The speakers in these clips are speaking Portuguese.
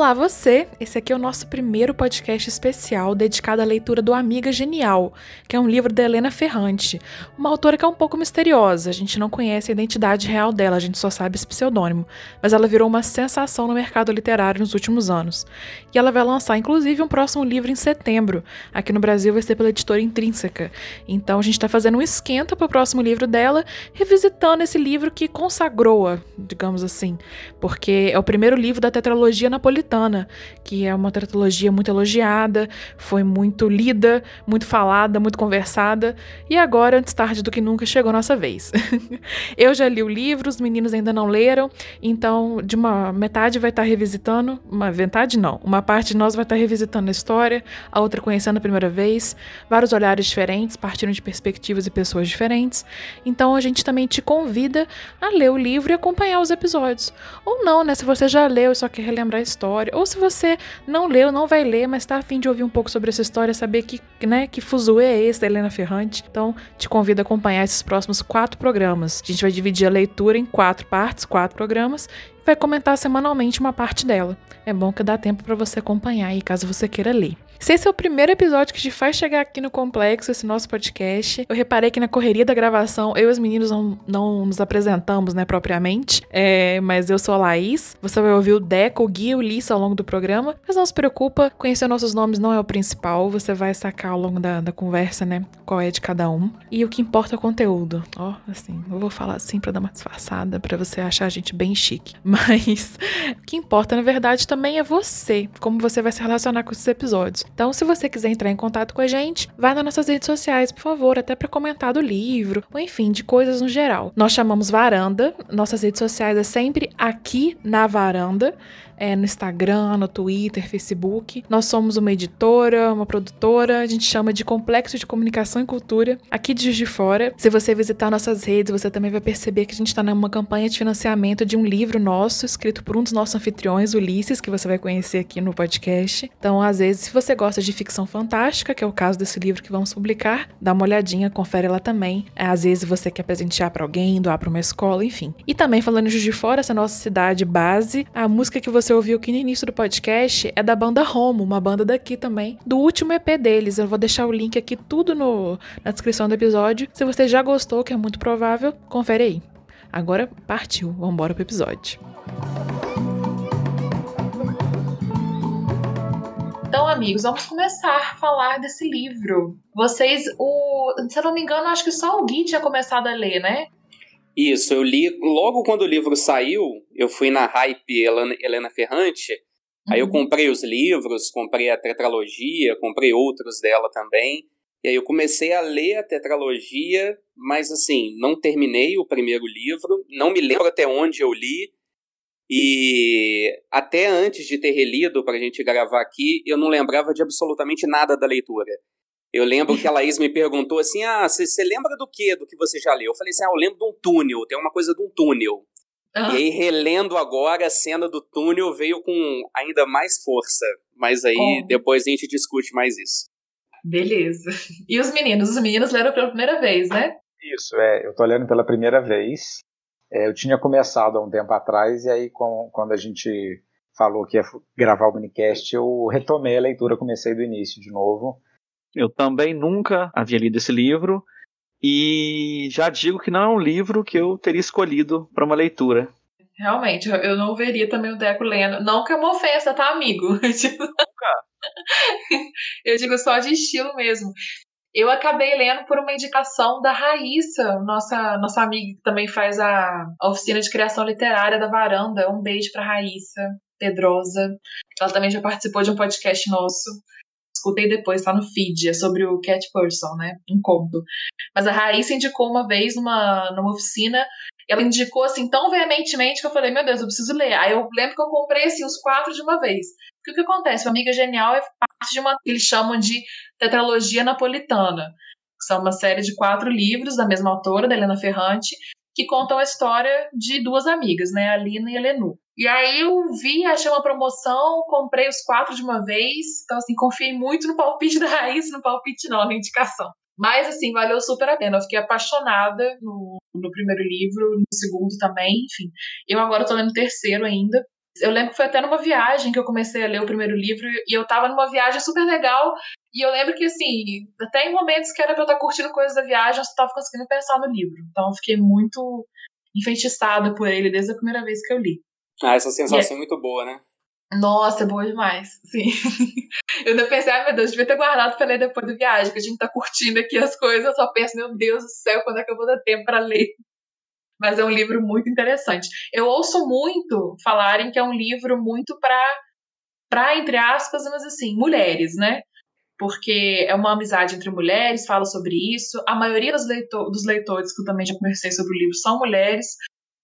Olá, você! Esse aqui é o nosso primeiro podcast especial dedicado à leitura do Amiga Genial, que é um livro da Helena Ferrante, uma autora que é um pouco misteriosa. A gente não conhece a identidade real dela, a gente só sabe esse pseudônimo, mas ela virou uma sensação no mercado literário nos últimos anos. E ela vai lançar, inclusive, um próximo livro em setembro. Aqui no Brasil vai ser pela editora Intrínseca. Então a gente está fazendo um esquenta para o próximo livro dela, revisitando esse livro que consagrou-a, digamos assim, porque é o primeiro livro da tetralogia napolitana Napolitana, que é uma tetralogia muito elogiada, foi muito lida, muito falada, muito conversada, e agora, antes tarde do que nunca, chegou a nossa vez. eu já li o livro, os meninos ainda não leram, então de uma metade vai estar revisitando, uma metade não, uma parte de nós vai estar revisitando a história, a outra conhecendo a primeira vez, vários olhares diferentes, partindo de perspectivas e pessoas diferentes. Então a gente também te convida a ler o livro e acompanhar os episódios. Ou não, né? Se você já leu e só quer relembrar a história, história. Ou se você não leu, não vai ler, mas está afim de ouvir um pouco sobre essa história, saber que, né, que fuzuê é esse da Helena Ferrante. Então, te convido a acompanhar esses próximos quatro programas. A gente vai dividir a leitura em quatro partes, quatro programas, e vai comentar semanalmente uma parte dela. É bom que dá tempo para você acompanhar aí, caso você queira ler. Se esse é o primeiro episódio que te faz chegar aqui no Complexo, esse nosso podcast, eu reparei que na correria da gravação, eu e os meninos não, não nos apresentamos, né, propriamente, é, mas eu sou a Laís, você vai ouvir o Deco, o Gui e o Lissa ao longo do programa, mas não se preocupa, conhecer nossos nomes não é o principal, você vai sacar ao longo da, da conversa, né, qual é de cada um. E o que importa é o conteúdo. Ó, assim, eu vou falar assim pra dar uma disfarçada, pra você achar a gente bem chique. Mas o que importa, na verdade, também é você, como você vai se relacionar com esses episódios. Então, se você quiser entrar em contato com a gente, vá nas nossas redes sociais, por favor, até para comentar do livro, ou enfim, de coisas no geral. Nós chamamos Varanda, nossas redes sociais é sempre aqui na Varanda é, no Instagram, no Twitter, Facebook. Nós somos uma editora, uma produtora, a gente chama de Complexo de Comunicação e Cultura, aqui de Juiz de Fora. Se você visitar nossas redes, você também vai perceber que a gente está numa campanha de financiamento de um livro nosso, escrito por um dos nossos anfitriões, Ulisses, que você vai conhecer aqui no podcast. Então, às vezes, se você gosta de ficção fantástica, que é o caso desse livro que vamos publicar, dá uma olhadinha, confere lá também. Às vezes você quer presentear para alguém, doar para uma escola, enfim. E também falando em Juiz de Fora, essa nossa cidade base, a música que você você ouviu aqui no início do podcast é da banda Romo, uma banda daqui também, do último EP deles. Eu vou deixar o link aqui tudo no, na descrição do episódio. Se você já gostou, que é muito provável, confere aí. Agora partiu, vamos embora pro episódio. Então, amigos, vamos começar a falar desse livro. Vocês, o, se eu não me engano, acho que só o Gui tinha começado a ler, né? Isso, eu li logo quando o livro saiu, eu fui na Hype Helena, Helena Ferrante, uhum. aí eu uhum. comprei os livros, comprei a tetralogia, comprei outros dela também, e aí eu comecei a ler a tetralogia, mas assim, não terminei o primeiro livro, não me lembro até onde eu li, e até antes de ter relido para a gente gravar aqui, eu não lembrava de absolutamente nada da leitura. Eu lembro que a Laís me perguntou assim: ah, você lembra do que? Do que você já leu? Eu falei assim: ah, eu lembro de um túnel, tem uma coisa de um túnel. Ah. E aí, relendo agora, a cena do túnel veio com ainda mais força. Mas aí oh. depois a gente discute mais isso. Beleza. E os meninos? Os meninos leram pela primeira vez, né? Isso, é. Eu tô lendo pela primeira vez. É, eu tinha começado há um tempo atrás, e aí, com, quando a gente falou que ia gravar o minicast, eu retomei a leitura, comecei do início de novo. Eu também nunca havia lido esse livro e já digo que não é um livro que eu teria escolhido para uma leitura. Realmente, eu não veria também o Deco lendo. Não que é uma ofensa, tá, amigo? Nunca. eu digo só de estilo mesmo. Eu acabei lendo por uma indicação da Raíssa, nossa, nossa amiga que também faz a, a oficina de criação literária da Varanda. Um beijo pra Raíssa Pedrosa. Ela também já participou de um podcast nosso escutei depois, tá no feed, é sobre o Cat Person, né? Um conto. Mas a Raíssa indicou uma vez numa, numa oficina, ela indicou assim tão veementemente que eu falei, meu Deus, eu preciso ler. Aí eu lembro que eu comprei assim os quatro de uma vez. Porque o que acontece? O Amiga Genial é parte de uma que eles chamam de tetralogia napolitana. Que são uma série de quatro livros da mesma autora, da Helena Ferrante, que contam a história de duas amigas, né? A Lina e a Lenu. E aí eu vi, achei uma promoção, comprei os quatro de uma vez. Então, assim, confiei muito no palpite da Raiz, no palpite não, na indicação. Mas, assim, valeu super a pena. Eu fiquei apaixonada no, no primeiro livro, no segundo também, enfim. Eu agora tô lendo o terceiro ainda. Eu lembro que foi até numa viagem que eu comecei a ler o primeiro livro e eu tava numa viagem super legal. E eu lembro que, assim, até em momentos que era pra eu estar curtindo coisas da viagem, eu só tava conseguindo pensar no livro. Então eu fiquei muito enfeitiçada por ele desde a primeira vez que eu li. Ah, essa sensação é muito boa, né? Nossa, é boa demais. Sim. Eu ainda pensei, ai meu Deus, devia ter guardado pra ler depois da viagem, que a gente tá curtindo aqui as coisas. Eu só penso, meu Deus do céu, quando é que eu vou ter tempo para ler? Mas é um livro muito interessante. Eu ouço muito falarem que é um livro muito para, pra, entre aspas, mas assim, mulheres, né? Porque é uma amizade entre mulheres, fala sobre isso. A maioria dos, leitor, dos leitores que eu também já conversei sobre o livro são mulheres.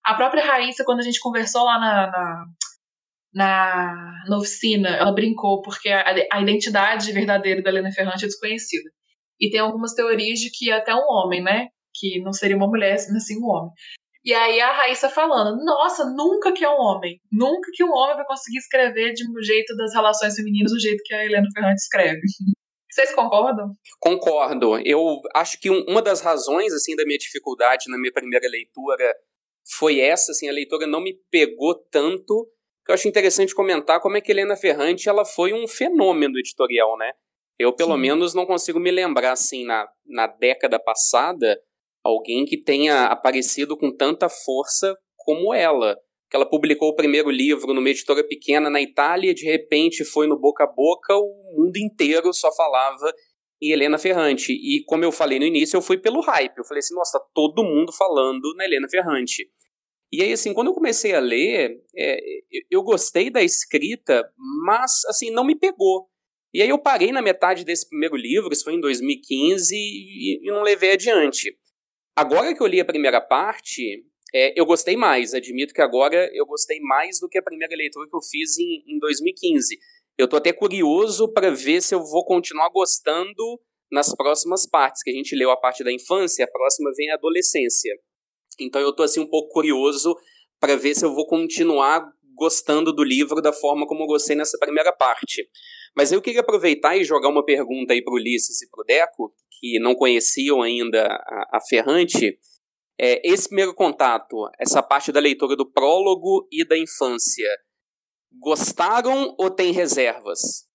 A própria Raíssa, quando a gente conversou lá na, na na, na oficina, ela brincou porque a, a identidade verdadeira da Helena Ferrante é desconhecida. E tem algumas teorias de que até um homem, né? Que não seria uma mulher, mas sim um homem. E aí a Raíssa falando, nossa, nunca que é um homem. Nunca que um homem vai conseguir escrever de um jeito das relações femininas do jeito que a Helena Ferrante escreve. Vocês concordam? Concordo. Eu acho que uma das razões assim da minha dificuldade na minha primeira leitura foi essa, assim, a leitura não me pegou tanto que eu acho interessante comentar como é que Helena Ferrante ela foi um fenômeno editorial, né? Eu, pelo Sim. menos, não consigo me lembrar, assim, na, na década passada, alguém que tenha aparecido com tanta força como ela. Que ela publicou o primeiro livro numa editora pequena na Itália, de repente foi no boca a boca, o mundo inteiro só falava em Helena Ferrante. E como eu falei no início, eu fui pelo hype. Eu falei assim, nossa, tá todo mundo falando na Helena Ferrante. E aí, assim, quando eu comecei a ler, é, eu gostei da escrita, mas, assim, não me pegou. E aí eu parei na metade desse primeiro livro, isso foi em 2015, e, e não levei adiante. Agora que eu li a primeira parte, é, eu gostei mais. Admito que agora eu gostei mais do que a primeira leitura que eu fiz em, em 2015. Eu tô até curioso para ver se eu vou continuar gostando nas próximas partes, que a gente leu a parte da infância, a próxima vem a adolescência. Então eu tô assim um pouco curioso para ver se eu vou continuar gostando do livro da forma como eu gostei nessa primeira parte. Mas eu queria aproveitar e jogar uma pergunta aí para o Ulisses e para o Deco, que não conheciam ainda a, a Ferrante. É, esse primeiro contato, essa parte da leitura do prólogo e da infância, gostaram ou tem reservas?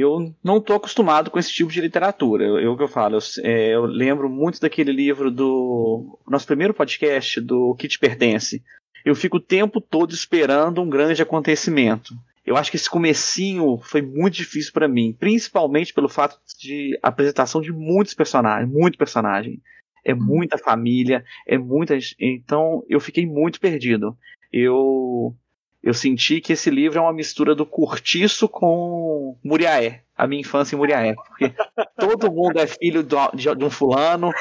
eu não estou acostumado com esse tipo de literatura. Eu, o que eu falo, eu, é, eu, lembro muito daquele livro do nosso primeiro podcast, do Que Te Pertence. Eu fico o tempo todo esperando um grande acontecimento. Eu acho que esse comecinho foi muito difícil para mim, principalmente pelo fato de apresentação de muitos personagens, muito personagem. É uhum. muita família, é muita, então eu fiquei muito perdido. Eu eu senti que esse livro é uma mistura do Curtiço com Muriaé, a minha infância em Muriaé. Porque todo mundo é filho de, de um fulano,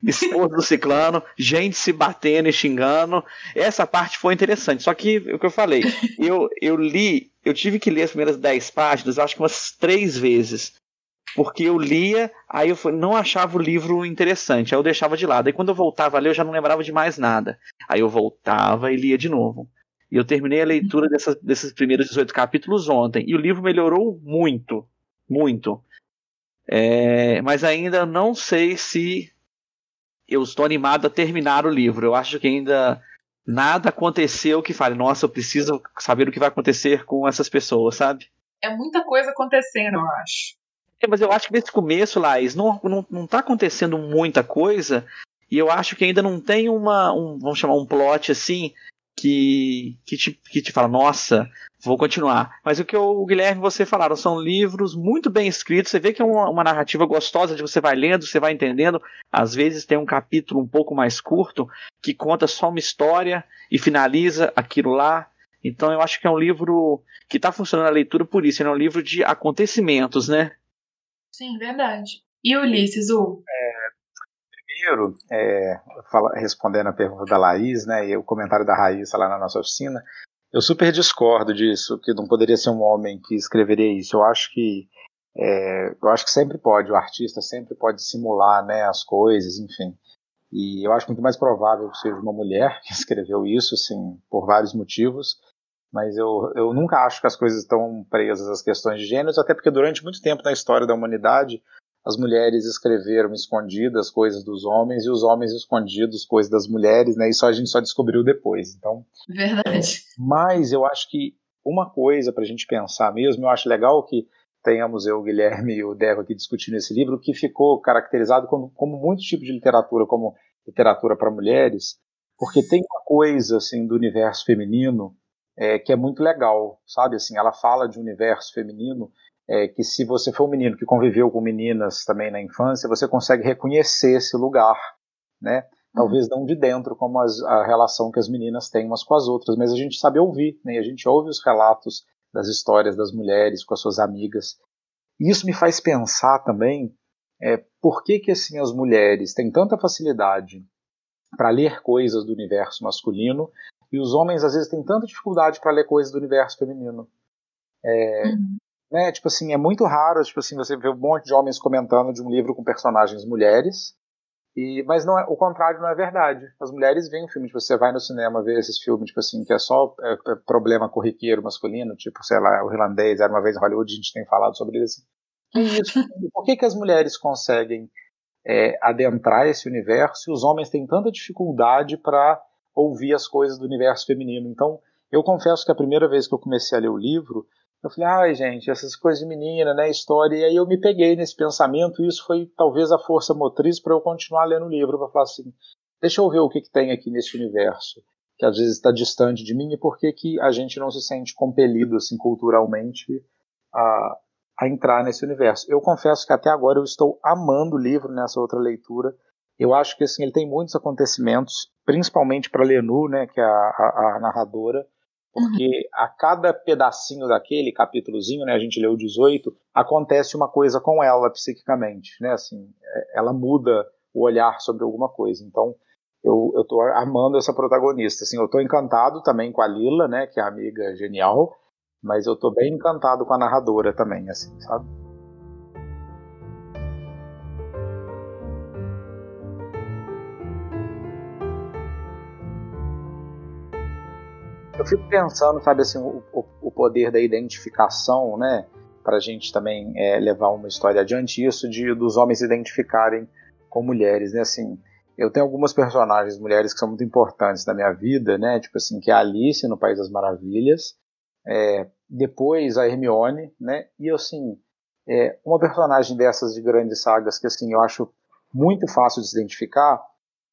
esposo do ciclano, gente se batendo e xingando. Essa parte foi interessante. Só que o que eu falei, eu, eu li, eu tive que ler as primeiras dez páginas, acho que umas três vezes. Porque eu lia, aí eu não achava o livro interessante, aí eu deixava de lado. Aí quando eu voltava a ler, eu já não lembrava de mais nada. Aí eu voltava e lia de novo. E eu terminei a leitura dessas, desses primeiros 18 capítulos ontem. E o livro melhorou muito. Muito. É, mas ainda não sei se eu estou animado a terminar o livro. Eu acho que ainda nada aconteceu que fale, nossa, eu preciso saber o que vai acontecer com essas pessoas, sabe? É muita coisa acontecendo, eu acho. É, mas eu acho que nesse começo, Laís, não, não, não tá acontecendo muita coisa. E eu acho que ainda não tem uma, um, vamos chamar um plot assim, que, que, te, que te fala, nossa, vou continuar. Mas o que o Guilherme e você falaram são livros muito bem escritos. Você vê que é uma, uma, narrativa gostosa de você vai lendo, você vai entendendo. Às vezes tem um capítulo um pouco mais curto que conta só uma história e finaliza aquilo lá. Então eu acho que é um livro que está funcionando a leitura por isso. é um livro de acontecimentos, né? Sim, verdade. E Ulisses, o? É, primeiro, é, fala, respondendo a pergunta da Laís, né, e o comentário da Raíssa lá na nossa oficina, eu super discordo disso, que não poderia ser um homem que escreveria isso. Eu acho que é, eu acho que sempre pode, o artista sempre pode simular, né, as coisas, enfim. E eu acho muito mais provável que seja uma mulher que escreveu isso, assim, por vários motivos. Mas eu, eu nunca acho que as coisas estão presas às questões de gêneros, até porque durante muito tempo na história da humanidade as mulheres escreveram escondidas coisas dos homens e os homens escondidos coisas das mulheres, né? Isso a gente só descobriu depois. Então, verdade. Mas eu acho que uma coisa para a gente pensar mesmo. Eu acho legal que tenhamos eu, o Guilherme e o Deco aqui discutindo esse livro, que ficou caracterizado como, como muito tipo de literatura, como literatura para mulheres, porque tem uma coisa assim do universo feminino é, que é muito legal, sabe? Assim, ela fala de um universo feminino é, que se você for um menino que conviveu com meninas também na infância, você consegue reconhecer esse lugar, né? Talvez não de dentro, como as, a relação que as meninas têm umas com as outras, mas a gente sabe ouvir, né? A gente ouve os relatos das histórias das mulheres com as suas amigas. E isso me faz pensar também é, por que, que assim, as mulheres têm tanta facilidade para ler coisas do universo masculino e os homens às vezes têm tanta dificuldade para ler coisas do universo feminino. É, uhum. Né, tipo assim, é muito raro tipo assim, você ver um monte de homens comentando de um livro com personagens mulheres, e, mas não é, o contrário não é verdade. As mulheres veem um filme, tipo, você vai no cinema ver esses filmes, tipo assim, que é só é, é problema corriqueiro masculino, tipo, sei lá, o irlandês, era uma vez em Hollywood, a gente tem falado sobre isso. E isso, por que, que as mulheres conseguem é, adentrar esse universo e os homens têm tanta dificuldade para ouvir as coisas do universo feminino? Então, eu confesso que a primeira vez que eu comecei a ler o livro, eu falei, ai gente, essas coisas de menina, né, história, e aí eu me peguei nesse pensamento, e isso foi talvez a força motriz para eu continuar lendo o livro, para falar assim, deixa eu ver o que, que tem aqui nesse universo, que às vezes está distante de mim, e por que, que a gente não se sente compelido, assim, culturalmente, a, a entrar nesse universo. Eu confesso que até agora eu estou amando o livro nessa outra leitura, eu acho que assim, ele tem muitos acontecimentos, principalmente para Lenu, né, que é a, a, a narradora, porque uhum. a cada pedacinho daquele capítulozinho, né, a gente leu 18, acontece uma coisa com ela psiquicamente, né, assim, é, ela muda o olhar sobre alguma coisa. Então, eu, eu tô amando essa protagonista, assim, eu tô encantado também com a Lila, né, que é a amiga genial, mas eu tô bem encantado com a narradora também, assim, sabe? Eu fico pensando, sabe, assim, o, o poder da identificação, né, para a gente também é, levar uma história adiante, isso de dos homens se identificarem com mulheres, né, assim, eu tenho algumas personagens mulheres que são muito importantes na minha vida, né, tipo assim, que é a Alice no País das Maravilhas, é, depois a Hermione, né, e assim, é, uma personagem dessas de grandes sagas que assim eu acho muito fácil de se identificar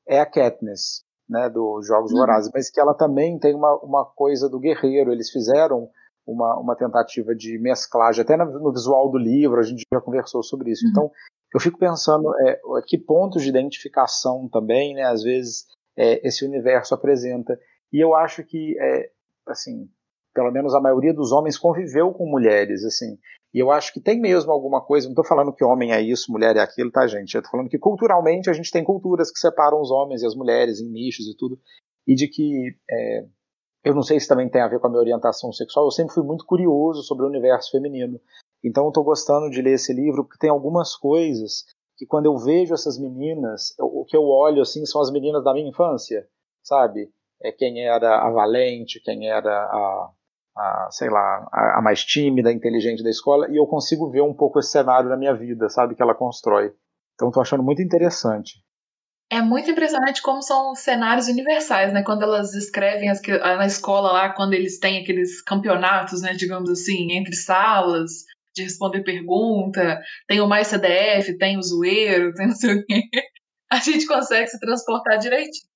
é a Katniss, né, dos Jogos uhum. Vorazes, mas que ela também tem uma, uma coisa do guerreiro. Eles fizeram uma, uma tentativa de mesclagem, até no, visual do livro, a gente já conversou sobre isso. Uhum. Então, eu fico pensando é, que pontos de identificação também, né, às vezes, é, esse universo apresenta. E eu acho que, é, assim, pelo menos a maioria dos homens conviveu com mulheres, assim. E eu acho que tem mesmo alguma coisa, não estou falando que homem é isso, mulher é aquilo, tá, gente? Eu estou falando que culturalmente a gente tem culturas que separam os homens e as mulheres em nichos e tudo, e de que, é, eu não sei se também tem a ver com a minha orientação sexual, eu sempre fui muito curioso sobre o universo feminino. Então eu estou gostando de ler esse livro, porque tem algumas coisas que quando eu vejo essas meninas, o que eu olho assim são as meninas da minha infância, sabe? É quem era a Valente, quem era a a, sei lá, a, a, mais tímida, inteligente da escola, e eu consigo ver um pouco esse cenário na minha vida, sabe, que ela constrói. Então estou achando muito interessante. É muito impressionante como são cenários universais, né? Quando elas escrevem as, na escola lá, quando eles têm aqueles campeonatos, né, digamos assim, entre salas, de responder pergunta, tem o mais CDF, tem o zoeiro, tem não sei o quê. A gente consegue se transportar direitinho.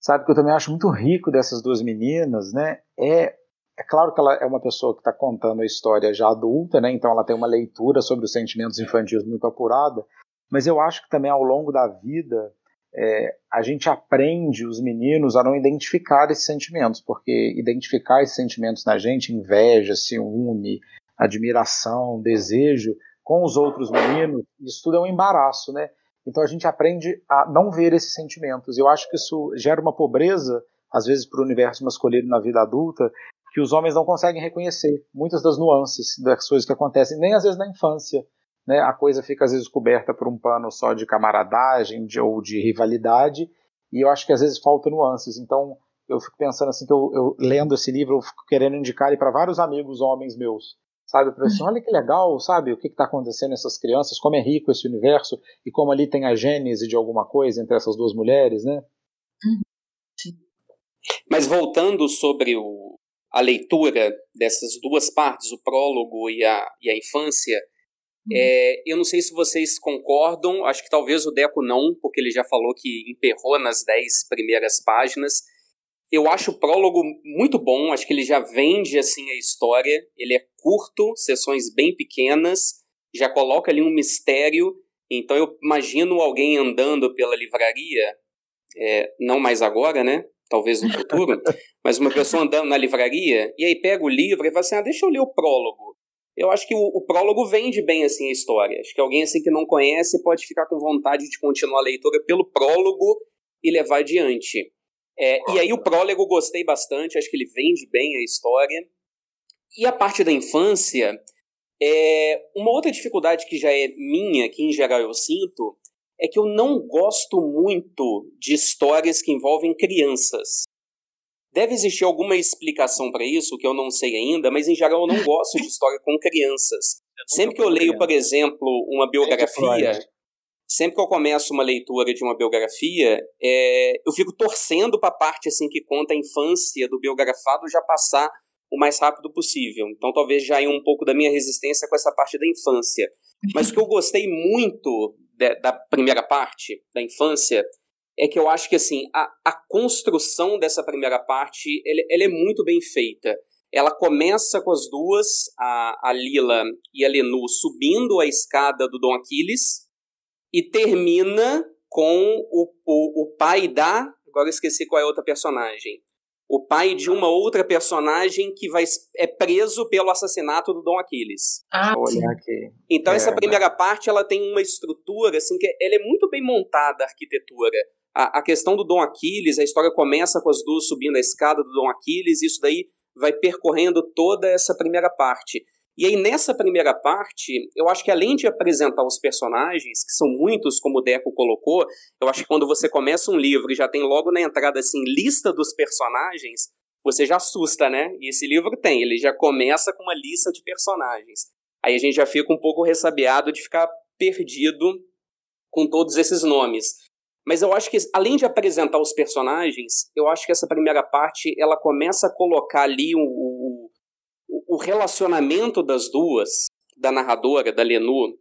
Sabe que eu também acho muito rico dessas duas meninas, né? É é claro que ela é uma pessoa que está contando a história já adulta, né? Então ela tem uma leitura sobre os sentimentos infantis muito apurada. Mas eu acho que também ao longo da vida é, a gente aprende os meninos a não identificar esses sentimentos, porque identificar esses sentimentos na gente, inveja, ciúme, admiração, desejo, com os outros meninos, isso tudo é um embaraço, né? Então a gente aprende a não ver esses sentimentos. Eu acho que isso gera uma pobreza, às vezes, para o universo masculino na vida adulta, que os homens não conseguem reconhecer muitas das nuances das coisas que acontecem, nem às vezes na infância. Né? A coisa fica às vezes coberta por um pano só de camaradagem de, ou de rivalidade, e eu acho que às vezes falta nuances. Então eu fico pensando assim, que eu, eu lendo esse livro, eu fico querendo indicar ele para vários amigos homens meus. Sabe, para assim, olha que legal, sabe, o que está acontecendo nessas crianças, como é rico esse universo e como ali tem a gênese de alguma coisa entre essas duas mulheres, né? Mas voltando sobre o, a leitura dessas duas partes, o prólogo e a, e a infância, uhum. é, eu não sei se vocês concordam, acho que talvez o Deco não, porque ele já falou que emperrou nas dez primeiras páginas. Eu acho o prólogo muito bom, acho que ele já vende assim a história, ele é curto, sessões bem pequenas, já coloca ali um mistério, então eu imagino alguém andando pela livraria, é, não mais agora, né? Talvez no futuro, mas uma pessoa andando na livraria e aí pega o livro e fala assim: ah, deixa eu ler o prólogo. Eu acho que o, o, prólogo vende bem assim a história. Acho que alguém assim que não conhece pode ficar com vontade de continuar a leitura pelo prólogo e levar adiante. É, e aí o prólogo gostei bastante, acho que ele vende bem a história. E a parte da infância, é, uma outra dificuldade que já é minha, que em geral eu sinto, é que eu não gosto muito de histórias que envolvem crianças. Deve existir alguma explicação para isso, que eu não sei ainda, mas em geral eu não gosto de história com crianças. Sempre que eu leio, por exemplo, uma biografia, sempre que eu começo uma leitura de uma biografia, é, eu fico torcendo para a parte assim que conta a infância do biografado já passar o mais rápido possível. Então talvez já tenha um pouco da minha resistência com essa parte da infância. Mas o que eu gostei muito de, da primeira parte, da infância, é que eu acho que assim a, a construção dessa primeira parte ele, ela é muito bem feita. Ela começa com as duas, a, a Lila e a Lenu, subindo a escada do Dom Aquiles e termina com o, o, o pai da. Agora eu esqueci qual é a outra personagem o pai de uma outra personagem que vai, é preso pelo assassinato do Dom Aquiles. Ah, Olha aqui. Então é, essa primeira parte ela tem uma estrutura assim que ela é muito bem montada a arquitetura. A, a questão do Dom Aquiles, a história começa com as duas subindo a escada do Dom Aquiles, e isso daí vai percorrendo toda essa primeira parte. E aí, nessa primeira parte, eu acho que além de apresentar os personagens, que são muitos, como o Deco colocou, eu acho que quando você começa um livro e já tem logo na entrada, assim, lista dos personagens, você já assusta, né? E esse livro tem, ele já começa com uma lista de personagens. Aí a gente já fica um pouco ressabiado de ficar perdido com todos esses nomes. Mas eu acho que, além de apresentar os personagens, eu acho que essa primeira parte, ela começa a colocar ali o, o relacionamento das duas, da narradora, da Lenu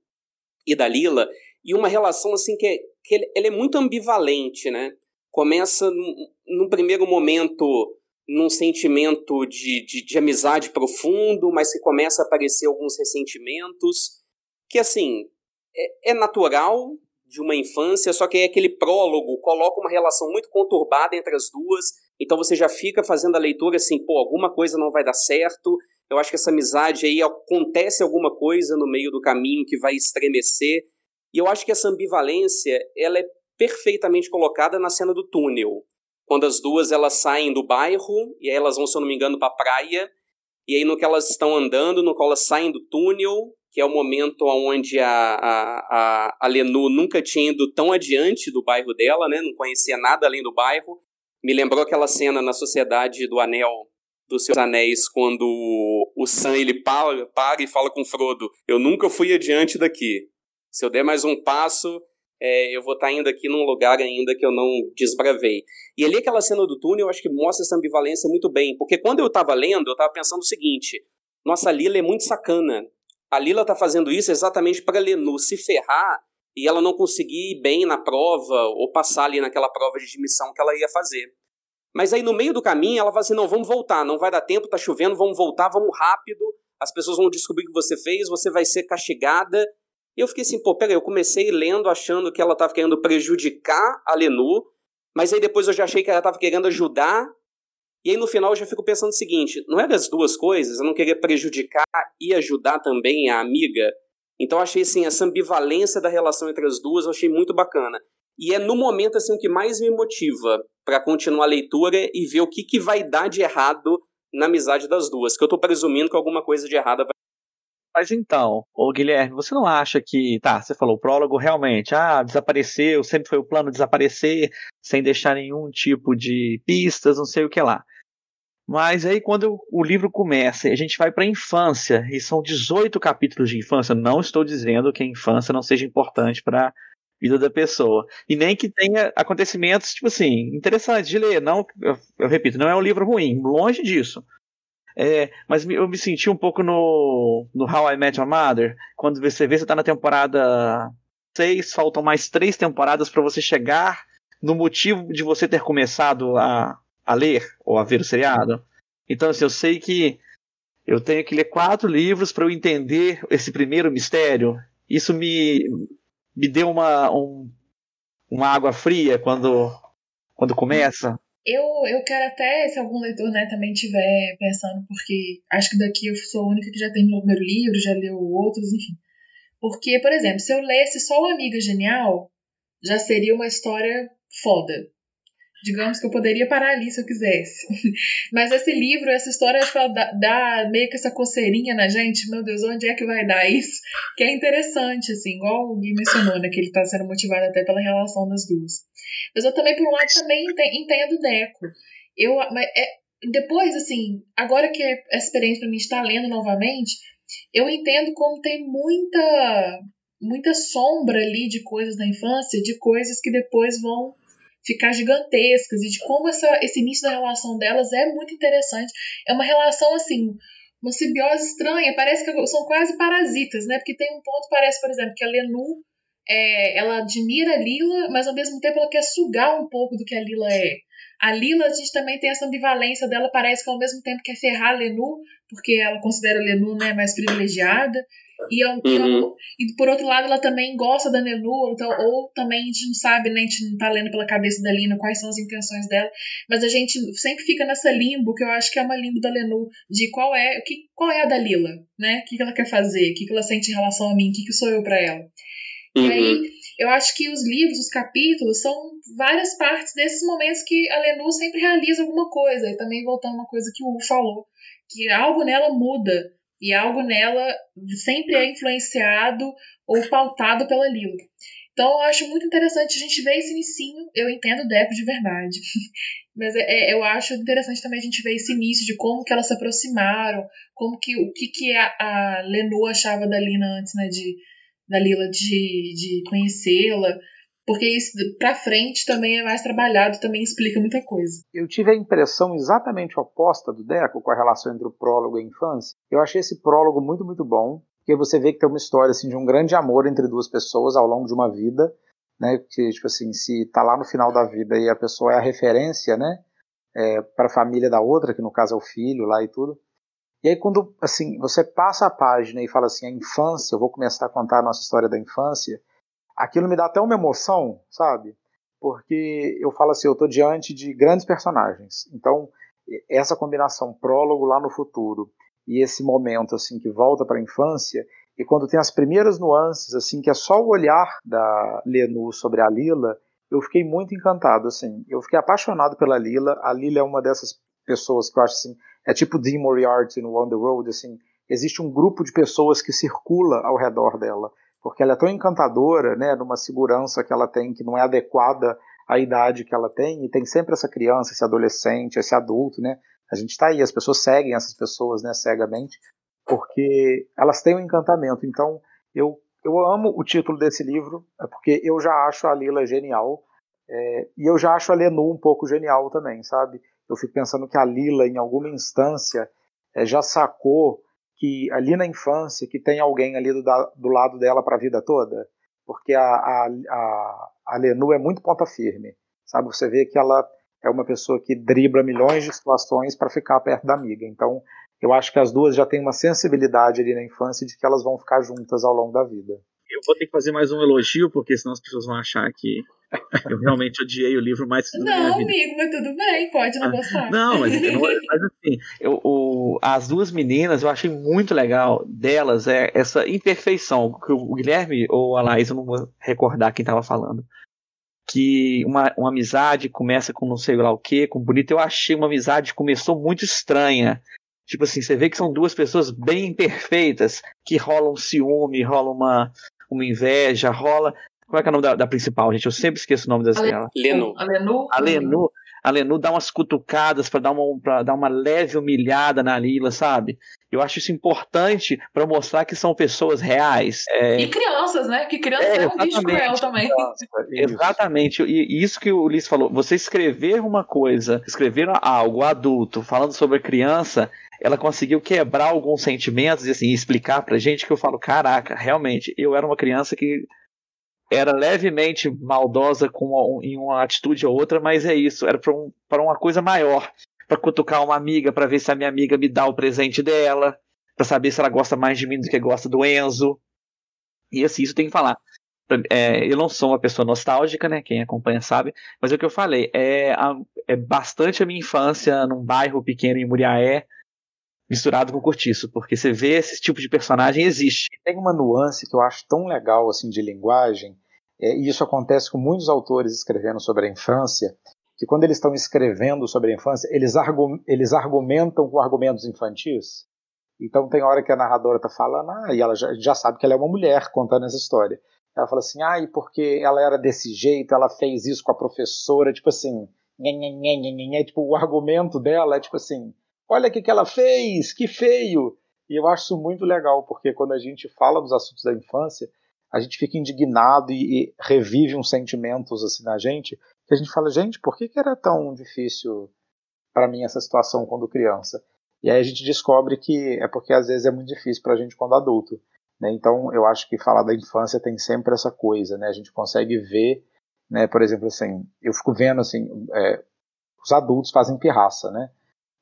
e da Lila, e uma relação assim que, é, que ele, é muito ambivalente, né? Começa num, num primeiro momento num sentimento de, de, de, amizade profundo, mas que começa a aparecer alguns ressentimentos, que assim, é, é natural de uma infância, só que é aquele prólogo coloca uma relação muito conturbada entre as duas, então você já fica fazendo a leitura assim, pô, alguma coisa não vai dar certo, eu acho que essa amizade aí acontece alguma coisa no meio do caminho que vai estremecer. E eu acho que essa ambivalência, ela é perfeitamente colocada na cena do túnel. Quando as duas elas saem do bairro e aí elas vão, se eu não me engano, para a praia. E aí no que elas estão andando, no que elas saem do túnel, que é o momento onde a, a, a, a Lenu nunca tinha ido tão adiante do bairro dela, né? Não conhecia nada além do bairro. Me lembrou aquela cena na Sociedade do Anel, dos seus anéis quando o Sam ele para, para e fala com Frodo: Eu nunca fui adiante daqui. Se eu der mais um passo, é, eu vou estar tá indo aqui num lugar ainda que eu não desbravei. E ali aquela cena do túnel, eu acho que mostra essa ambivalência muito bem, porque quando eu estava lendo, eu estava pensando o seguinte: nossa, a Lila é muito sacana. A Lila está fazendo isso exatamente para Lenu se ferrar e ela não conseguir ir bem na prova ou passar ali naquela prova de admissão que ela ia fazer. Mas aí no meio do caminho ela fala assim: não, vamos voltar, não vai dar tempo, tá chovendo, vamos voltar, vamos rápido, as pessoas vão descobrir o que você fez, você vai ser castigada. E eu fiquei assim, pô, peraí, eu comecei lendo achando que ela estava querendo prejudicar a Lenu, mas aí depois eu já achei que ela estava querendo ajudar. E aí no final eu já fico pensando o seguinte: não era as duas coisas? Eu não queria prejudicar e ajudar também a amiga. Então eu achei assim, essa ambivalência da relação entre as duas, eu achei muito bacana. E é no momento assim o que mais me motiva para continuar a leitura e ver o que, que vai dar de errado na amizade das duas, que eu estou presumindo que alguma coisa de errada vai mas então, ô Guilherme, você não acha que, tá, você falou, o prólogo realmente, ah, desapareceu, sempre foi o plano desaparecer, sem deixar nenhum tipo de pistas, não sei o que lá. Mas aí quando o livro começa a gente vai para a infância, e são 18 capítulos de infância, não estou dizendo que a infância não seja importante para vida da pessoa. E nem que tenha acontecimentos, tipo assim, interessantes de ler. Não, eu, eu, repito, não é um livro ruim, longe disso. É, mas eu me senti um pouco no, no How I Met Your Mother, quando você vê, você tá na temporada 6, faltam mais três temporadas para você chegar no motivo de você ter começado a, a ler ou a ver o seriado. Então, assim, eu sei que eu tenho que ler quatro livros para eu entender esse primeiro mistério. Isso me, me deu uma, um, uma água fria quando, quando começa. Eu, eu quero até, se algum leitor né, também estiver pensando, porque acho que daqui eu sou a única que já terminou o primeiro livro, já leu outros, enfim. Porque, por exemplo, se eu lesse só o Amiga Genial, já seria uma história foda. Digamos que eu poderia parar ali se eu quisesse. Mas esse livro, essa história, acho que ela dá, dá, meio que essa coceirinha na gente. Meu Deus, onde é que vai dar isso? Que é interessante, assim, igual o Gui mencionou, né? Que ele tá sendo motivado até pela relação das duas. Mas eu também, por um lado, também entendo o Deco. Eu, mas é, depois, assim, agora que essa experiência para mim está lendo novamente, eu entendo como tem muita muita sombra ali de coisas da infância, de coisas que depois vão ficar gigantescas e de como essa, esse início da relação delas é muito interessante. É uma relação assim, uma simbiose estranha, parece que são quase parasitas, né? Porque tem um ponto, parece, por exemplo, que a Lenu é, ela admira a Lila, mas ao mesmo tempo ela quer sugar um pouco do que a Lila é. A Lila, a gente também tem essa ambivalência dela, parece que ao mesmo tempo quer ferrar a Lenu, porque ela considera a Lenu né, mais privilegiada. E, uhum. e, por outro lado, ela também gosta da Nelu, então, ou também a gente não sabe, né, a gente não tá lendo pela cabeça da Lina quais são as intenções dela, mas a gente sempre fica nessa limbo, que eu acho que é uma limbo da Lenu, de qual é, o que, qual é a da Lila, né? O que, que ela quer fazer, o que, que ela sente em relação a mim, o que, que sou eu para ela. Uhum. E aí, eu acho que os livros, os capítulos, são várias partes desses momentos que a Lenu sempre realiza alguma coisa, e também voltando uma coisa que o Hugo falou, que algo nela muda e algo nela sempre é influenciado ou pautado pela Lila. Então eu acho muito interessante a gente ver esse inicinho. Eu entendo o Deco de verdade. Mas é, é, eu acho interessante também a gente ver esse início de como que elas se aproximaram, como que o que, que a, a achava da Lina antes, né, de, da Lila de, de conhecê-la. Porque isso pra frente também é mais trabalhado, também explica muita coisa. Eu tive a impressão exatamente oposta do Deco com a relação entre o prólogo e a infância. Eu achei esse prólogo muito, muito bom, porque você vê que tem uma história assim, de um grande amor entre duas pessoas ao longo de uma vida, né? Que, tipo assim, se tá lá no final da vida e a pessoa é a referência, né? É, para a família da outra, que no caso é o filho lá e tudo. E aí quando, assim, você passa a página e fala assim, a infância, eu vou começar a contar a nossa história da infância, aquilo me dá até uma emoção, sabe? Porque eu falo assim, eu estou diante de grandes personagens. Então, essa combinação prólogo lá no futuro e esse momento assim que volta para a infância e quando tem as primeiras nuances assim que é só o olhar da Lenu sobre a Lila, eu fiquei muito encantado assim. Eu fiquei apaixonado pela Lila. A Lila é uma dessas pessoas que eu acho assim, é tipo Dean Moriarty no On the Road, assim, existe um grupo de pessoas que circula ao redor dela porque ela é tão encantadora, né, numa segurança que ela tem que não é adequada à idade que ela tem, e tem sempre essa criança, esse adolescente, esse adulto, né? A gente está aí, as pessoas seguem essas pessoas, né, cegamente, porque elas têm um encantamento. Então, eu eu amo o título desse livro, é porque eu já acho a Lila genial, é, e eu já acho a Lenu um pouco genial também, sabe? Eu fico pensando que a Lila, em alguma instância, é, já sacou que ali na infância que tem alguém ali do, do lado dela para a vida toda, porque a, a, a, a Lenu é muito ponta firme, sabe? Você vê que ela é uma pessoa que dribla milhões de situações para ficar perto da amiga. Então, eu acho que as duas já têm uma sensibilidade ali na infância de que elas vão ficar juntas ao longo da vida. Eu vou ter que fazer mais um elogio, porque senão as pessoas vão achar que eu realmente odiei o livro mais que Não, amigo, mas tudo bem, pode não gostar. Não, mas, mas assim, eu, o, as duas meninas eu achei muito legal delas é essa imperfeição. Que o Guilherme ou a Laís, eu não vou recordar quem estava falando. Que uma, uma amizade começa com não sei lá o que, com bonito. Eu achei uma amizade que começou muito estranha. Tipo assim, você vê que são duas pessoas bem imperfeitas, que rola um ciúme, rola uma, uma inveja, rola. Como é que é o nome da, da principal, gente? Eu sempre esqueço o nome das dela. Lenu. A Lenu. A Lenu. A Lenu dá umas cutucadas para dar uma, pra dar uma leve humilhada na Lila, sabe? Eu acho isso importante para mostrar que são pessoas reais. É... E crianças, né? Que criança é, é um bicho cruel também. exatamente. E isso que o Ulisses falou, você escrever uma coisa, escrever algo adulto, falando sobre criança, ela conseguiu quebrar alguns sentimentos e assim, explicar pra gente que eu falo, caraca, realmente, eu era uma criança que era levemente maldosa com uma, em uma atitude ou outra, mas é isso, era para um, uma coisa maior, para cutucar uma amiga, para ver se a minha amiga me dá o presente dela, para saber se ela gosta mais de mim do que gosta do Enzo. E assim, isso tem que falar. É, eu não sou uma pessoa nostálgica, né? Quem acompanha sabe. Mas é o que eu falei. É, a, é bastante a minha infância num bairro pequeno em Muriaé, misturado com cortiço, porque você vê esse tipo de personagem existe. Tem uma nuance que eu acho tão legal assim de linguagem, é, e isso acontece com muitos autores escrevendo sobre a infância, que quando eles estão escrevendo sobre a infância, eles, eles argumentam com argumentos infantis. Então tem hora que a narradora está falando, ah, e ela já, já, sabe que ela é uma mulher contando essa história. Ela fala assim, ah, e porque ela era desse jeito, ela fez isso com a professora, tipo assim, nhê, nhê, nhê, tipo, o argumento dela é tipo assim, olha o que, que ela fez, que feio. E eu acho isso muito legal, porque quando a gente fala dos assuntos da infância, a gente fica indignado e, e revive uns sentimentos assim na gente, que a gente fala, gente, por que, que era tão difícil para mim essa situação quando criança? E aí a gente descobre que é porque às vezes é muito difícil para a gente quando adulto. Né? Então eu acho que falar da infância tem sempre essa coisa, né? A gente consegue ver, né? Por exemplo, assim, eu fico vendo assim, é, os adultos fazem pirraça, né?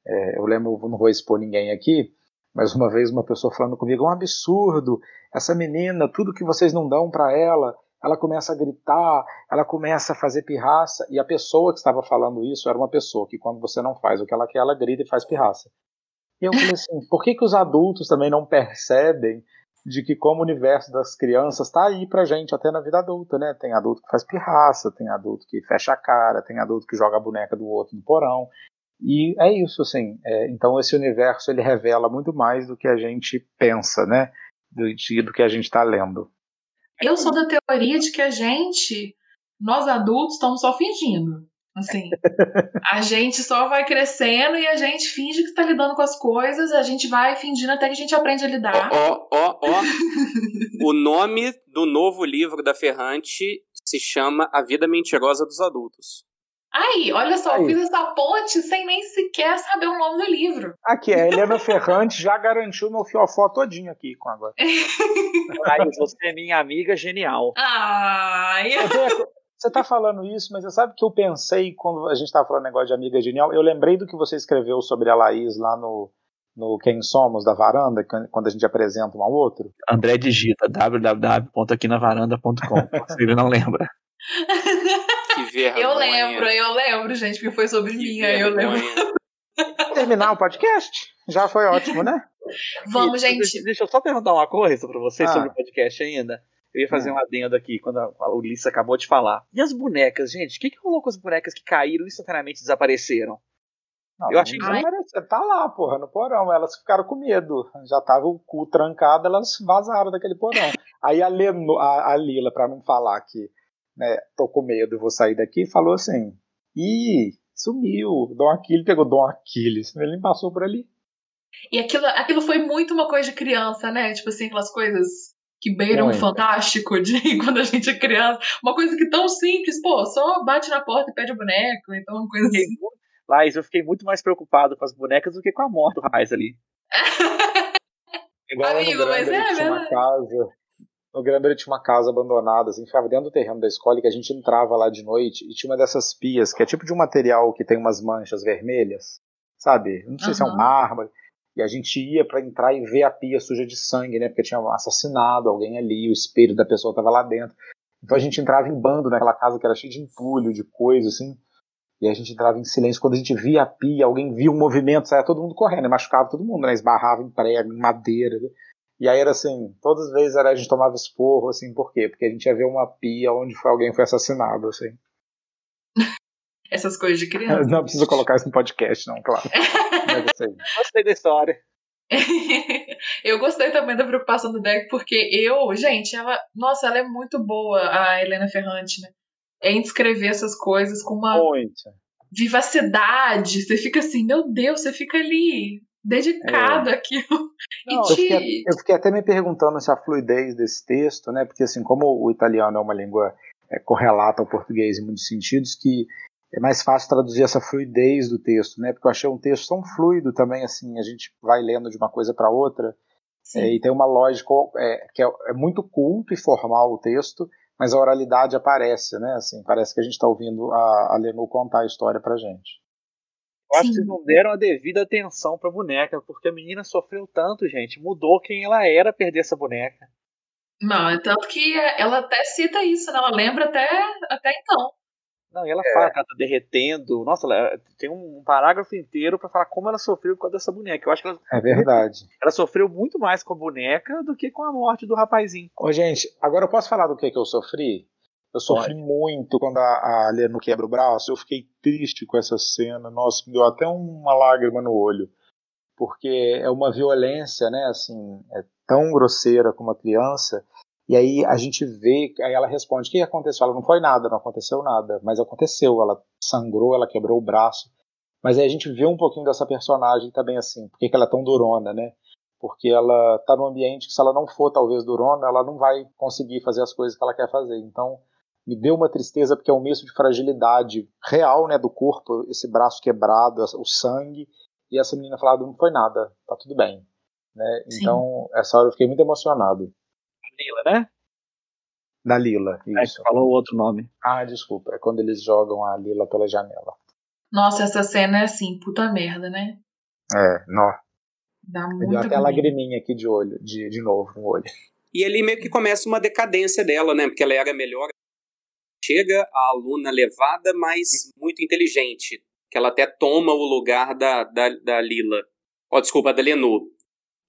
É, eu lembro, não vou expor ninguém aqui, mas uma vez uma pessoa falando comigo, é um absurdo, essa menina, tudo que vocês não dão para ela, ela começa a gritar, ela começa a fazer pirraça, e a pessoa que estava falando isso era uma pessoa que quando você não faz o que ela quer, ela grita e faz pirraça. E eu falei assim, por que, que os adultos também não percebem de que como o universo das crianças está aí pra gente até na vida adulta, né? Tem adulto que faz pirraça, tem adulto que fecha a cara, tem adulto que joga a boneca do outro no porão. E é isso, assim. É, então esse universo ele revela muito mais do que a gente pensa, né? Do, do que a gente está lendo. Eu sou da teoria de que a gente, nós adultos, estamos só fingindo. Assim, a gente só vai crescendo e a gente finge que tá lidando com as coisas, a gente vai fingindo até que a gente aprende a lidar. Ó, ó, ó. o nome do novo livro da Ferrante se chama A Vida Mentirosa dos Adultos. Aí, olha só, Aí. eu fiz essa ponte sem nem sequer saber o nome do livro. Aqui, a Helena Ferrante já garantiu meu fiofó todinho aqui com agora. Aí, você é minha amiga genial. Ai. Você tá falando isso, mas você sabe que eu pensei quando a gente tava falando negócio de amiga genial, eu lembrei do que você escreveu sobre a Laís lá no, no Quem Somos da Varanda, quando a gente apresenta um ao outro. André digita www.aquinavaranda.com, se ele não lembra. Vergonha. Eu lembro, eu lembro, gente, porque foi sobre que mim, aí eu lembro. Terminar o podcast? Já foi ótimo, né? Vamos, e, gente. Deixa eu só perguntar uma coisa para vocês ah. sobre o podcast ainda. Eu ia fazer hum. um adendo aqui quando a Ulisses acabou de falar. E as bonecas, gente? O que, que rolou com as bonecas que caíram e instantaneamente desapareceram? Não, eu achei que não Tá lá, porra, no porão. Elas ficaram com medo. Já tava o cu trancado, elas vazaram daquele porão. Aí a, Leno, a, a Lila, pra não falar que né, tô com medo e vou sair daqui, falou assim: ih, sumiu. Dom Aquiles pegou Dom Aquiles. Ele passou por ali. E aquilo, aquilo foi muito uma coisa de criança, né? Tipo assim, aquelas coisas que beiram um fantástico de quando a gente é criança. Uma coisa que tão simples, pô, só bate na porta e pede o boneco, então uma coisa assim. Lais, eu fiquei muito mais preocupado com as bonecas do que com a morte do Raiz ali. Igual Amigo, mas é, tinha uma casa. No Granbury tinha uma casa abandonada, assim, ficava dentro do terreno da escola e que a gente entrava lá de noite e tinha uma dessas pias, que é tipo de um material que tem umas manchas vermelhas, sabe? Não sei uhum. se é um mármore. E a gente ia para entrar e ver a pia suja de sangue, né? Porque tinha assassinado alguém ali, o espelho da pessoa estava lá dentro. Então a gente entrava em bando naquela casa que era cheia de entulho, de coisa, assim. E a gente entrava em silêncio. Quando a gente via a pia, alguém via um movimento, saia todo mundo correndo, né? machucava todo mundo, né? Esbarrava em prego, em madeira. Né? E aí era assim, todas as vezes era, a gente tomava esporro, assim, por quê? Porque a gente ia ver uma pia onde foi, alguém foi assassinado, assim. Essas coisas de criança. Não precisa colocar isso no podcast, não, claro. Gostei da história. eu gostei também da preocupação do deck, porque eu, gente, ela. Nossa, ela é muito boa, a Helena Ferrante, né? É em descrever essas coisas com uma muito. vivacidade. Você fica assim, meu Deus, você fica ali dedicado é. àquilo. Não, te... eu, fiquei, eu, fiquei, até me perguntando se a fluidez desse texto, né? Porque assim, como o italiano é uma língua é, correlata ao português em muitos sentidos, que é mais fácil traduzir essa fluidez do texto, né? Porque eu achei um texto tão fluido também, assim, a gente vai lendo de uma coisa para outra, é, e tem uma lógica é, que é, é, muito culto e formal o texto, mas a oralidade aparece, né? Assim, parece que a gente está ouvindo a, a Lenu contar a história pra gente. Eu acho que vocês não deram a devida atenção pra boneca, porque a menina sofreu tanto, gente. Mudou quem ela era perder essa boneca. Não, é tanto que ela até cita isso, né? Ela lembra até, até então. Não, e ela é. fala que ela tá derretendo. Nossa, ela tem um parágrafo inteiro para falar como ela sofreu com dessa boneca. Eu acho que ela, É verdade. Ela sofreu muito mais com a boneca do que com a morte do rapazinho. Ô, gente, agora eu posso falar do que, que eu sofri? Eu sofri Pode. muito quando a, a Leno quebra o braço. Eu fiquei triste com essa cena. Nossa, me deu até uma lágrima no olho. Porque é uma violência, né? Assim, é tão grosseira com uma criança e aí a gente vê, aí ela responde: o que aconteceu? Ela não foi nada, não aconteceu nada, mas aconteceu. Ela sangrou, ela quebrou o braço. Mas aí a gente vê um pouquinho dessa personagem também assim, por que ela é tão durona, né? Porque ela está num ambiente que se ela não for talvez durona, ela não vai conseguir fazer as coisas que ela quer fazer. Então me deu uma tristeza porque é um misto de fragilidade real, né, do corpo, esse braço quebrado, o sangue, e essa menina falando não foi nada, tá tudo bem, né? Então essa hora eu fiquei muito emocionado. Lila, né? Da Lila, é, isso. É, falou o outro nome. Ah, desculpa. É quando eles jogam a Lila pela janela. Nossa, essa cena é assim, puta merda, né? É, nó. Dá muito Deu até a lagriminha aqui de olho, de, de novo no olho. E ali meio que começa uma decadência dela, né? Porque ela era melhor. Chega a aluna levada, mas muito inteligente. Que ela até toma o lugar da, da, da Lila. Oh, desculpa, da Lenu.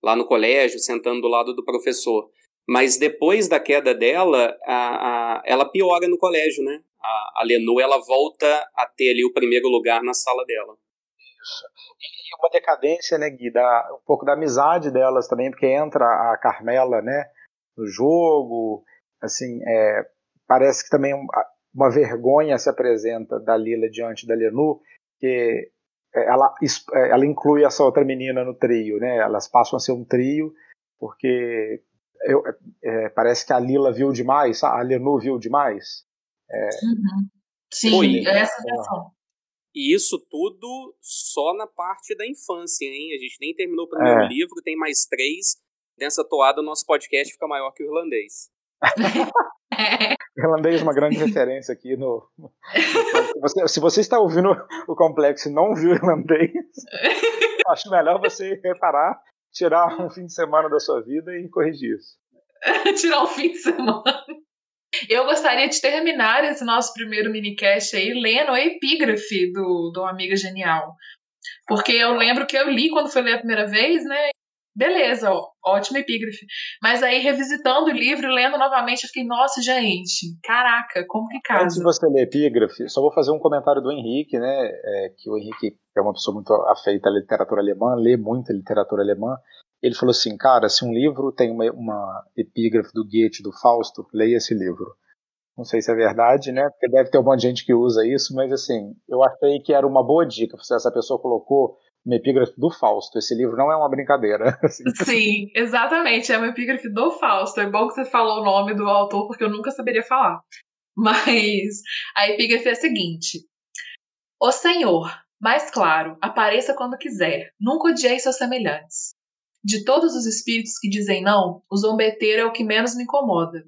Lá no colégio, sentando do lado do professor. Mas depois da queda dela, a, a, ela piora no colégio, né? A, a Lenu, ela volta a ter ali o primeiro lugar na sala dela. Isso. E uma decadência, né, Gui, da, um pouco da amizade delas também, porque entra a Carmela, né, no jogo, assim, é, parece que também uma vergonha se apresenta da Lila diante da Lenu, que ela, ela inclui essa outra menina no trio, né, elas passam a ser um trio, porque eu, é, parece que a Lila viu demais, a Lenu viu demais. É, uhum. Sim, Oi, é essa. E isso tudo só na parte da infância, hein? A gente nem terminou o primeiro é. livro, tem mais três. Nessa toada, o nosso podcast fica maior que o irlandês. irlandês é uma grande referência aqui no. você, se você está ouvindo o complexo e não viu irlandês, acho melhor você reparar tirar um fim de semana da sua vida e corrigir isso. tirar um fim de semana. Eu gostaria de terminar esse nosso primeiro minicast aí lendo a epígrafe do, do Amiga Genial. Porque eu lembro que eu li quando foi ler a primeira vez, né? Beleza, ó, ótima epígrafe. Mas aí, revisitando o livro, lendo novamente, eu fiquei, nossa, gente, caraca, como que casa? Antes de você ler epígrafe, só vou fazer um comentário do Henrique, né? É, que o Henrique é uma pessoa muito afeita à literatura alemã, lê muita literatura alemã. Ele falou assim, cara, se um livro tem uma, uma epígrafe do Goethe, do Fausto, leia esse livro. Não sei se é verdade, né? Porque deve ter um monte de gente que usa isso, mas assim, eu achei que era uma boa dica. Se essa pessoa colocou uma epígrafe do Fausto. Esse livro não é uma brincadeira. Assim. Sim, exatamente. É uma epígrafe do Fausto. É bom que você falou o nome do autor, porque eu nunca saberia falar. Mas a epígrafe é a seguinte: O Senhor, mais claro, apareça quando quiser. Nunca odiei seus semelhantes. De todos os espíritos que dizem não, o zombeteiro é o que menos me incomoda.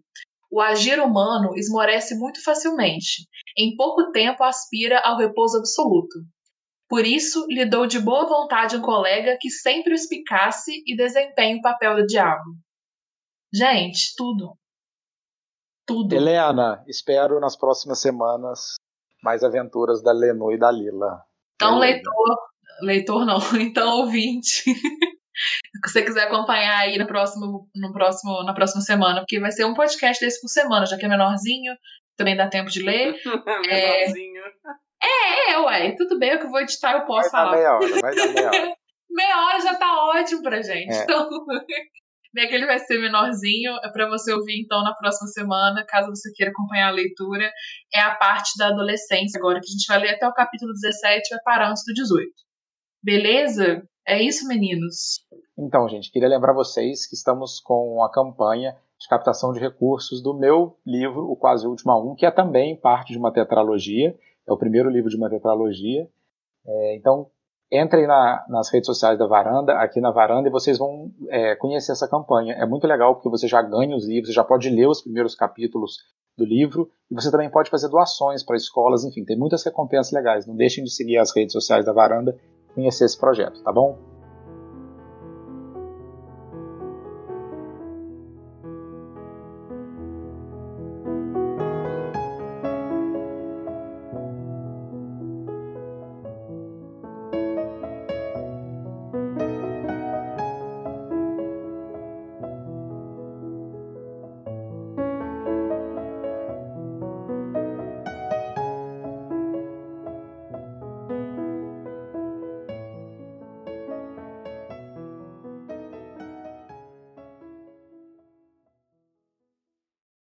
O agir humano esmorece muito facilmente. Em pouco tempo aspira ao repouso absoluto. Por isso, lhe dou de boa vontade um colega que sempre o espicasse e desempenhe o papel do diabo. Gente, tudo. Tudo. Helena, espero nas próximas semanas mais aventuras da Lenu e da Lila. Então, leitor, leitor não, então ouvinte. Se você quiser acompanhar aí no próximo, no próximo, na próxima semana, porque vai ser um podcast desse por semana, já que é menorzinho, também dá tempo de ler. menorzinho. É, é, é, ué, tudo bem, o que eu vou editar eu posso vai falar. meia hora, vai dar meia hora. meia hora já tá ótimo pra gente. É. Então, bem que ele vai ser menorzinho, é pra você ouvir então na próxima semana, caso você queira acompanhar a leitura. É a parte da adolescência agora, que a gente vai ler até o capítulo 17 e vai parar antes do 18. Beleza? É isso, meninos. Então, gente, queria lembrar vocês que estamos com a campanha de captação de recursos do meu livro, O Quase Último a Um, que é também parte de uma tetralogia É o primeiro livro de uma tetralogia. É, então, entrem na, nas redes sociais da Varanda, aqui na Varanda, e vocês vão é, conhecer essa campanha. É muito legal porque você já ganha os livros, você já pode ler os primeiros capítulos do livro, e você também pode fazer doações para escolas, enfim, tem muitas recompensas legais. Não deixem de seguir as redes sociais da Varanda e conhecer esse projeto, tá bom?